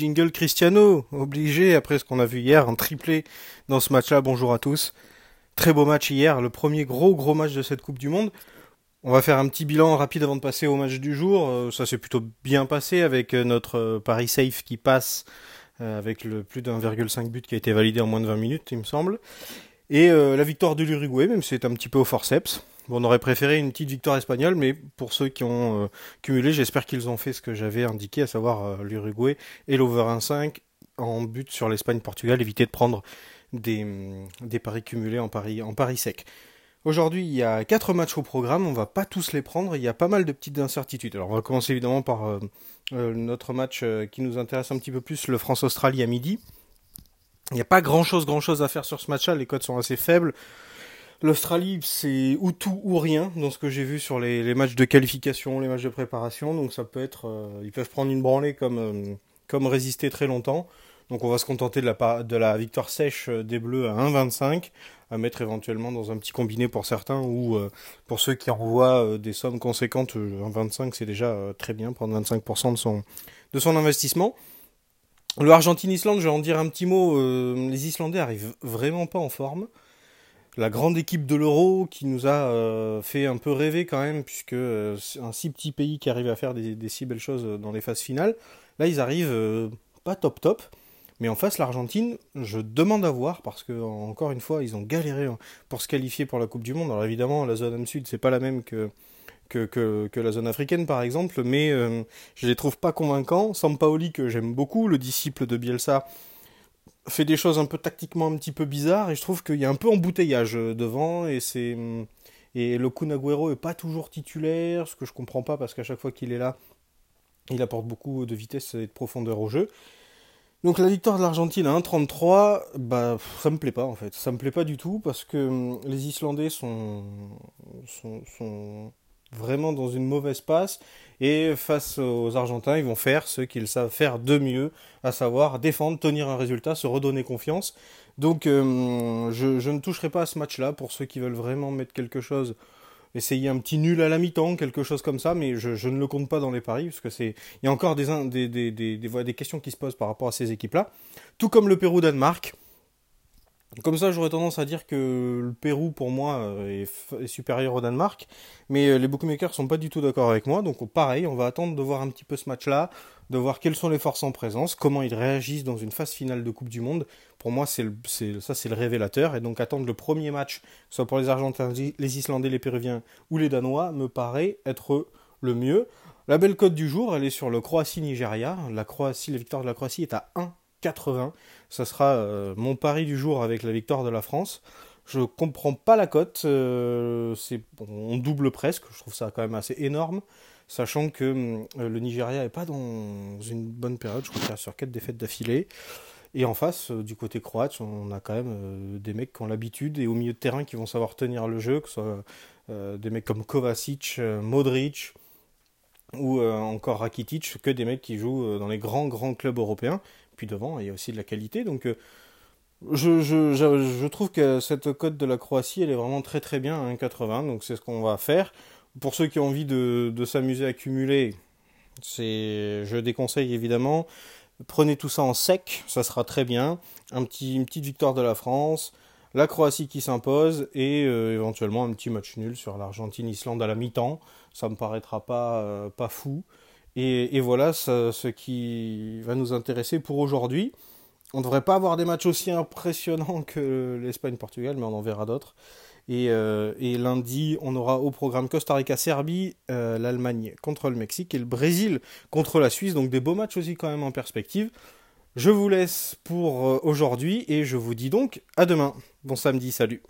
Jingle Cristiano, obligé après ce qu'on a vu hier, un triplé dans ce match-là. Bonjour à tous. Très beau match hier, le premier gros gros match de cette Coupe du Monde. On va faire un petit bilan rapide avant de passer au match du jour. Euh, ça s'est plutôt bien passé avec euh, notre euh, Paris Safe qui passe avec le plus d'1,5 but qui a été validé en moins de 20 minutes, il me semble. Et la victoire de l'Uruguay, même si c'est un petit peu au forceps. On aurait préféré une petite victoire espagnole, mais pour ceux qui ont cumulé, j'espère qu'ils ont fait ce que j'avais indiqué, à savoir l'Uruguay et l'over 1,5 en but sur l'Espagne-Portugal, éviter de prendre des, des paris cumulés en paris, en paris sec. Aujourd'hui, il y a quatre matchs au programme, on va pas tous les prendre, il y a pas mal de petites incertitudes. Alors on va commencer évidemment par euh, euh, notre match euh, qui nous intéresse un petit peu plus, le France-Australie à midi. Il n'y a pas grand chose, grand chose à faire sur ce match-là, les codes sont assez faibles. L'Australie, c'est ou tout ou rien dans ce que j'ai vu sur les, matchs de qualification, les matchs de préparation, donc ça peut être, ils peuvent prendre une branlée comme, comme résister très longtemps. Donc on va se contenter de la, de la victoire sèche des Bleus à 1,25 à mettre éventuellement dans un petit combiné pour certains ou euh, pour ceux qui envoient euh, des sommes conséquentes, euh, un 25 c'est déjà très bien, prendre 25% de son, de son investissement. Le Argentine-Islande, je vais en dire un petit mot, les Islandais arrivent vraiment pas en forme. La grande équipe de l'Euro qui nous a fait un peu rêver quand même, puisque un si petit pays qui arrive à faire des, si belles choses dans les phases finales, là ils arrivent pas top top. Mais en face, l'Argentine, je demande à voir parce que encore une fois, ils ont galéré pour se qualifier pour la Coupe du Monde. Alors évidemment, la zone sud, c'est pas la même que, la zone africaine par exemple, mais euh, je les trouve pas convaincants. Sampaoli que j'aime beaucoup, le disciple de Bielsa, fait des choses un peu tactiquement un petit peu bizarres et je trouve qu'il y a un peu embouteillage euh, devant et c'est et le Kun est pas toujours titulaire, ce que je comprends pas parce qu'à chaque fois qu'il est là, il apporte beaucoup de vitesse et de profondeur au jeu. Donc la victoire de l'Argentine à 1,33, bah ça me plaît pas en fait. Ça me plaît pas du tout parce que hum, les Islandais sont, sont, vraiment dans une mauvaise passe et face aux Argentins, ils vont faire ce qu'ils savent faire de mieux, à savoir défendre, tenir un résultat, se redonner confiance. Donc hum, je, ne toucherai pas à ce match-là pour ceux qui veulent vraiment mettre quelque chose essayer un petit nul à la mi-temps, quelque chose comme ça, mais je, ne le compte pas dans les paris, parce que c'est, il y a encore des, des, des questions qui se posent par rapport à ces équipes-là. Tout comme le Pérou-Danemark, comme ça, j'aurais tendance à dire que le Pérou, pour moi, euh, est, supérieur au Danemark. Mais euh, les bookmakers sont pas du tout d'accord avec moi. Donc, pareil, on va attendre de voir un petit peu ce match-là, de voir quelles sont les forces en présence, comment ils réagissent dans une phase finale de Coupe du Monde. Pour moi, ça, c'est le révélateur. Et donc, attendre le premier match, soit pour les Argentins, les Islandais, les Péruviens ou les Danois, me paraît être le mieux. La belle cote du jour, elle est sur le Croatie-Nigeria. La Croatie, la victoire de la Croatie est à 1 80. Ça sera euh, mon pari du jour avec la victoire de la France. Je comprends pas la cote. Euh, on double presque. Je trouve ça quand même assez énorme, sachant que euh, le Nigeria est pas dans une bonne période. Je crois qu'il a sur quatre défaites d'affilée. Et en face, du côté croate, on a quand même des mecs qui ont l'habitude et au milieu de terrain qui vont savoir tenir le jeu, que ce soit des mecs comme Kovacic, Modric ou encore Rakitic, que des mecs qui jouent dans les grands grands clubs européens devant, il y a aussi de la qualité. Donc euh, je, je, trouve que cette cote de la Croatie, elle est vraiment très très bien à 1,80. Donc c'est ce qu'on va faire. Pour ceux qui ont envie de, de s'amuser à cumuler, c'est, je déconseille évidemment. Prenez tout ça en sec, ça sera très bien. Un petit, une petite victoire de la France, la Croatie qui s'impose et euh, éventuellement un petit match nul sur l'Argentine-Islande à la mi-temps. Ça me paraîtra pas, euh, pas fou. Et, voilà ce, qui va nous intéresser pour aujourd'hui. On ne devrait pas avoir des matchs aussi impressionnants que l'Espagne-Portugal, mais on en verra d'autres. Et, euh, lundi, on aura au programme Costa Rica-Serbie, euh, l'Allemagne contre le Mexique et le Brésil contre la Suisse. Donc des beaux matchs aussi quand même en perspective. Je vous laisse pour euh, aujourd'hui et je vous dis donc à demain. Bon samedi, salut.